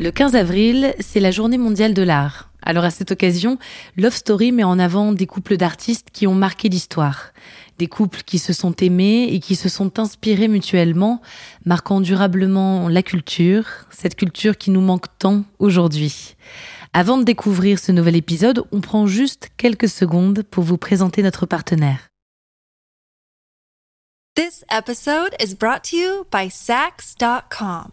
Le 15 avril, c'est la journée mondiale de l'art. Alors à cette occasion, Love Story met en avant des couples d'artistes qui ont marqué l'histoire. Des couples qui se sont aimés et qui se sont inspirés mutuellement, marquant durablement la culture, cette culture qui nous manque tant aujourd'hui. Avant de découvrir ce nouvel épisode, on prend juste quelques secondes pour vous présenter notre partenaire. This episode is brought to you by Sax.com.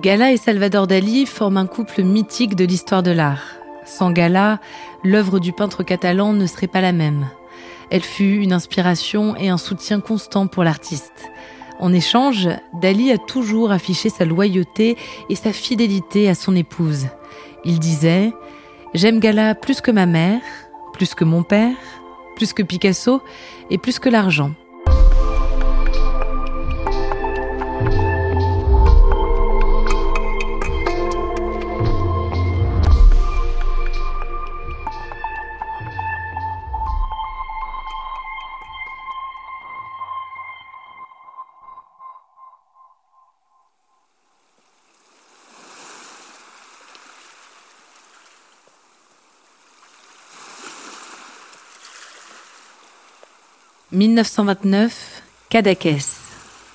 Gala et Salvador Dali forment un couple mythique de l'histoire de l'art. Sans Gala, l'œuvre du peintre catalan ne serait pas la même. Elle fut une inspiration et un soutien constant pour l'artiste. En échange, Dali a toujours affiché sa loyauté et sa fidélité à son épouse. Il disait J'aime Gala plus que ma mère, plus que mon père, plus que Picasso et plus que l'argent. 1929, Cadaqués.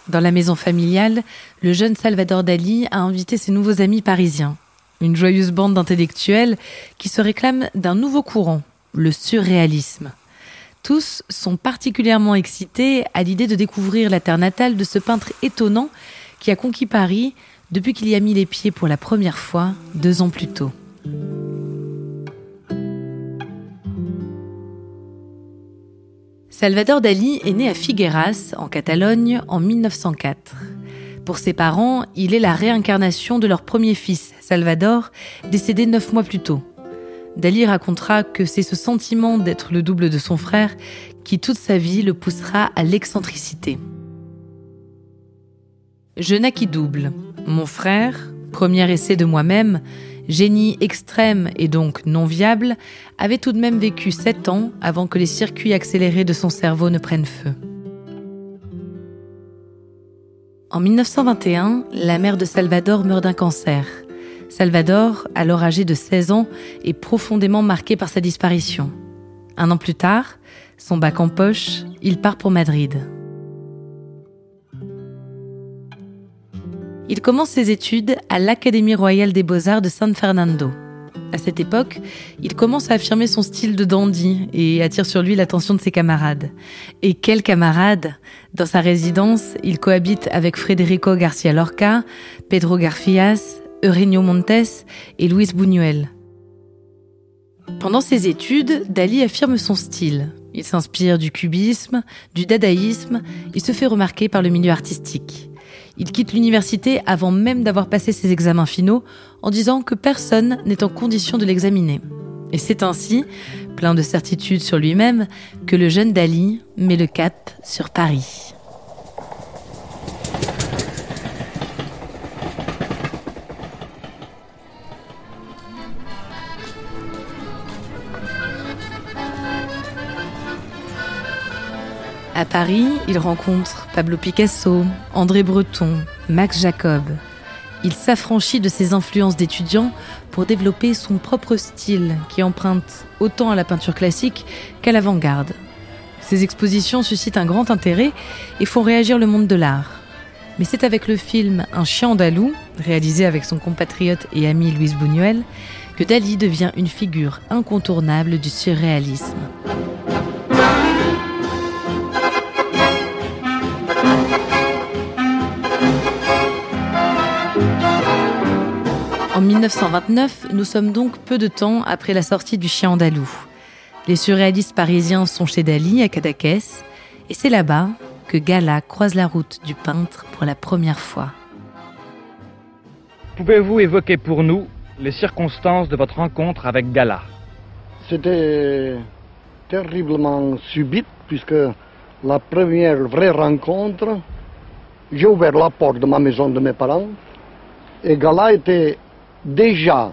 Dans la maison familiale, le jeune Salvador Dali a invité ses nouveaux amis parisiens. Une joyeuse bande d'intellectuels qui se réclament d'un nouveau courant, le surréalisme. Tous sont particulièrement excités à l'idée de découvrir la terre natale de ce peintre étonnant qui a conquis Paris depuis qu'il y a mis les pieds pour la première fois deux ans plus tôt. Salvador Dali est né à Figueras, en Catalogne, en 1904. Pour ses parents, il est la réincarnation de leur premier fils, Salvador, décédé neuf mois plus tôt. Dali racontera que c'est ce sentiment d'être le double de son frère qui toute sa vie le poussera à l'excentricité. Je naquis double. Mon frère, premier essai de moi-même, génie extrême et donc non viable, avait tout de même vécu sept ans avant que les circuits accélérés de son cerveau ne prennent feu. En 1921, la mère de Salvador meurt d'un cancer. Salvador, alors âgé de 16 ans, est profondément marqué par sa disparition. Un an plus tard, son bac en poche, il part pour Madrid. Il commence ses études à l'Académie royale des beaux-arts de San Fernando. À cette époque, il commence à affirmer son style de dandy et attire sur lui l'attention de ses camarades. Et quels camarades Dans sa résidence, il cohabite avec Federico Garcia Lorca, Pedro Garfias, Eugenio Montes et Luis Buñuel. Pendant ses études, Dali affirme son style. Il s'inspire du cubisme, du dadaïsme, il se fait remarquer par le milieu artistique. Il quitte l'université avant même d'avoir passé ses examens finaux en disant que personne n'est en condition de l'examiner. Et c'est ainsi, plein de certitude sur lui-même, que le jeune Dali met le cap sur Paris. Paris, il rencontre Pablo Picasso, André Breton, Max Jacob. Il s'affranchit de ses influences d'étudiant pour développer son propre style qui emprunte autant à la peinture classique qu'à l'avant-garde. Ses expositions suscitent un grand intérêt et font réagir le monde de l'art. Mais c'est avec le film Un chien andalou, réalisé avec son compatriote et ami Louis Buñuel, que Dali devient une figure incontournable du surréalisme. 1929, nous sommes donc peu de temps après la sortie du Chien andalou. Les surréalistes parisiens sont chez Dali à Cadaqués, et c'est là-bas que Gala croise la route du peintre pour la première fois. Pouvez-vous évoquer pour nous les circonstances de votre rencontre avec Gala? C'était terriblement subite puisque la première vraie rencontre, j'ai ouvert la porte de ma maison de mes parents et Gala était déjà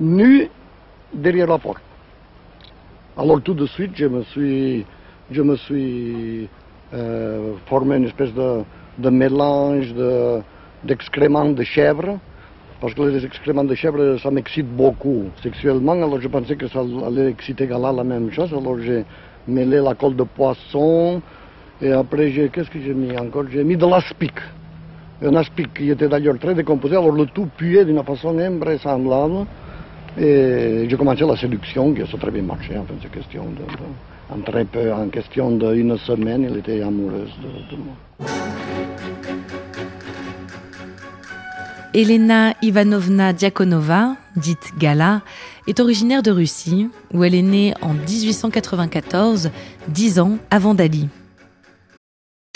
nu derrière la porte. Alors tout de suite, je me suis, je me suis euh, formé une espèce de, de mélange d'excréments de, chèvre, parce que les excréments de chèvre, ça m'excite beaucoup sexuellement, alors je pensais que ça allait exciter Gala la même chose, alors j'ai mêlé la colle de poisson, et après, qu'est-ce que j'ai mis encore? J'ai mis de l'aspic. Un qui était d'ailleurs très décomposé, alors le tout puait d'une façon invraisemblable. Et j'ai commencé la séduction, qui a très bien marché. Enfin, c'est question de, en très peu, en question d'une semaine, elle était amoureuse de, de moi. Elena Ivanovna Diakonova, dite Gala, est originaire de Russie, où elle est née en 1894, dix ans avant Dali.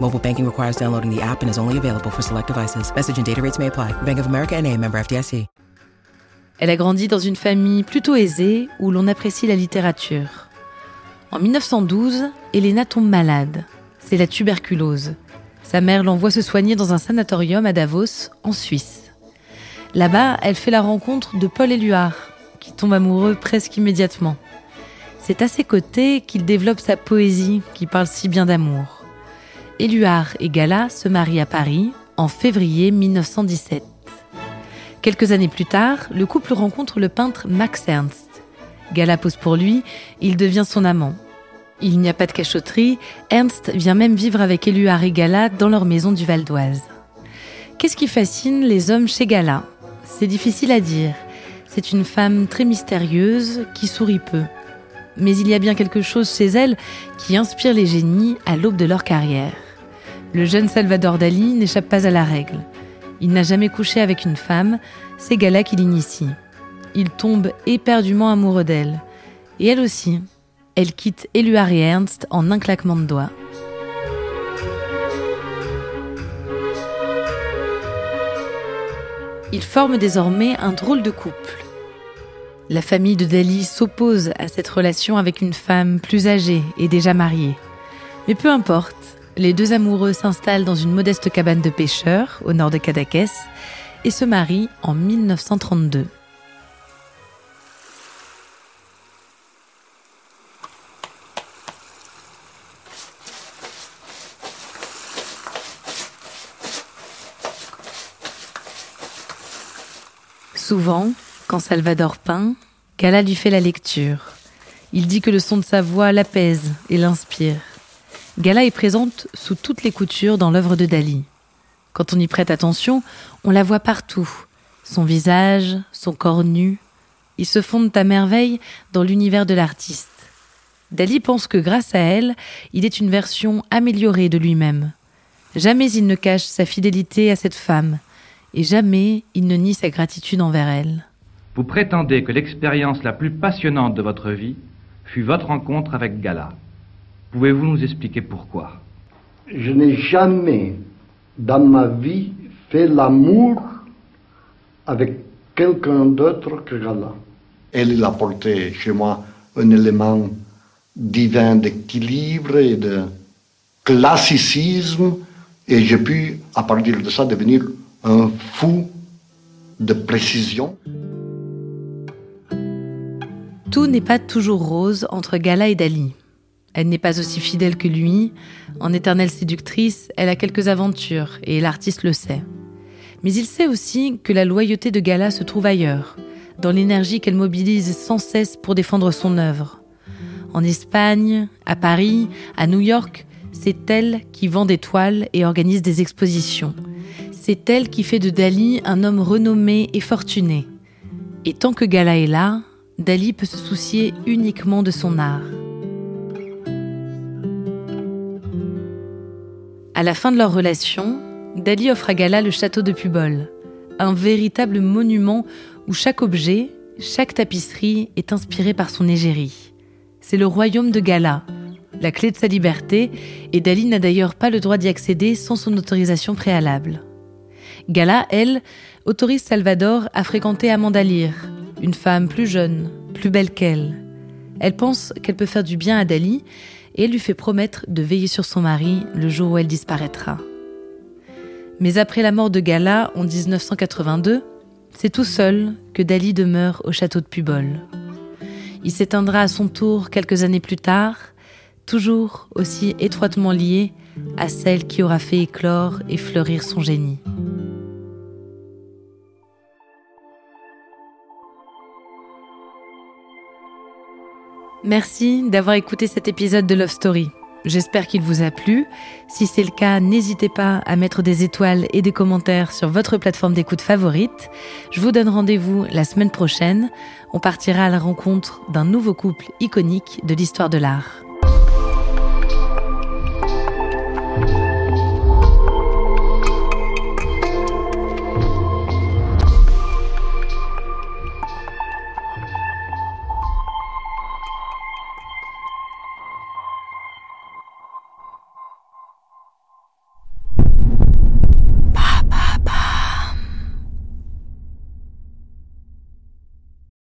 Mobile banking requires downloading the app and is only available for select devices. Message and data rates may apply. Bank of America and a member FDIC. Elle a grandi dans une famille plutôt aisée où l'on apprécie la littérature. En 1912, Elena tombe malade. c'est la tuberculose. Sa mère l'envoie se soigner dans un sanatorium à Davos, en Suisse. Là-bas, elle fait la rencontre de Paul Éluard, qui tombe amoureux presque immédiatement. C'est à ses côtés qu'il développe sa poésie qui parle si bien d'amour. Éluard et Gala se marient à Paris en février 1917. Quelques années plus tard, le couple rencontre le peintre Max Ernst. Gala pose pour lui, il devient son amant. Il n'y a pas de cachotterie, Ernst vient même vivre avec Éluard et Gala dans leur maison du Val d'Oise. Qu'est-ce qui fascine les hommes chez Gala? C'est difficile à dire. C'est une femme très mystérieuse qui sourit peu. Mais il y a bien quelque chose chez elle qui inspire les génies à l'aube de leur carrière. Le jeune Salvador Dali n'échappe pas à la règle. Il n'a jamais couché avec une femme, c'est Gala qui l'initie. Il tombe éperdument amoureux d'elle. Et elle aussi, elle quitte Éluard et Ernst en un claquement de doigts. Ils forment désormais un drôle de couple. La famille de Dali s'oppose à cette relation avec une femme plus âgée et déjà mariée. Mais peu importe, les deux amoureux s'installent dans une modeste cabane de pêcheurs au nord de Cadaqués et se marient en 1932. Souvent, quand Salvador peint, Gala lui fait la lecture. Il dit que le son de sa voix l'apaise et l'inspire. Gala est présente sous toutes les coutures dans l'œuvre de Dali. Quand on y prête attention, on la voit partout. Son visage, son corps nu. Ils se fondent à merveille dans l'univers de l'artiste. Dali pense que grâce à elle, il est une version améliorée de lui-même. Jamais il ne cache sa fidélité à cette femme, et jamais il ne nie sa gratitude envers elle. Vous prétendez que l'expérience la plus passionnante de votre vie fut votre rencontre avec Gala. Pouvez-vous nous expliquer pourquoi? Je n'ai jamais dans ma vie fait l'amour avec quelqu'un d'autre que Gala. Elle, il a porté chez moi un élément divin d'équilibre et de classicisme, et j'ai pu, à partir de ça, devenir un fou de précision. Tout n'est pas toujours rose entre Gala et Dali. Elle n'est pas aussi fidèle que lui. En éternelle séductrice, elle a quelques aventures, et l'artiste le sait. Mais il sait aussi que la loyauté de Gala se trouve ailleurs, dans l'énergie qu'elle mobilise sans cesse pour défendre son œuvre. En Espagne, à Paris, à New York, c'est elle qui vend des toiles et organise des expositions. C'est elle qui fait de Dali un homme renommé et fortuné. Et tant que Gala est là, Dali peut se soucier uniquement de son art. À la fin de leur relation, Dali offre à Gala le château de Pubol, un véritable monument où chaque objet, chaque tapisserie est inspiré par son égérie. C'est le royaume de Gala, la clé de sa liberté, et Dali n'a d'ailleurs pas le droit d'y accéder sans son autorisation préalable. Gala, elle, autorise Salvador à fréquenter Amanda Lear, une femme plus jeune, plus belle qu'elle. Elle pense qu'elle peut faire du bien à Dali et lui fait promettre de veiller sur son mari le jour où elle disparaîtra. Mais après la mort de Gala en 1982, c'est tout seul que Dali demeure au château de Pubol. Il s'éteindra à son tour quelques années plus tard, toujours aussi étroitement lié à celle qui aura fait éclore et fleurir son génie. Merci d'avoir écouté cet épisode de Love Story. J'espère qu'il vous a plu. Si c'est le cas, n'hésitez pas à mettre des étoiles et des commentaires sur votre plateforme d'écoute favorite. Je vous donne rendez-vous la semaine prochaine. On partira à la rencontre d'un nouveau couple iconique de l'histoire de l'art.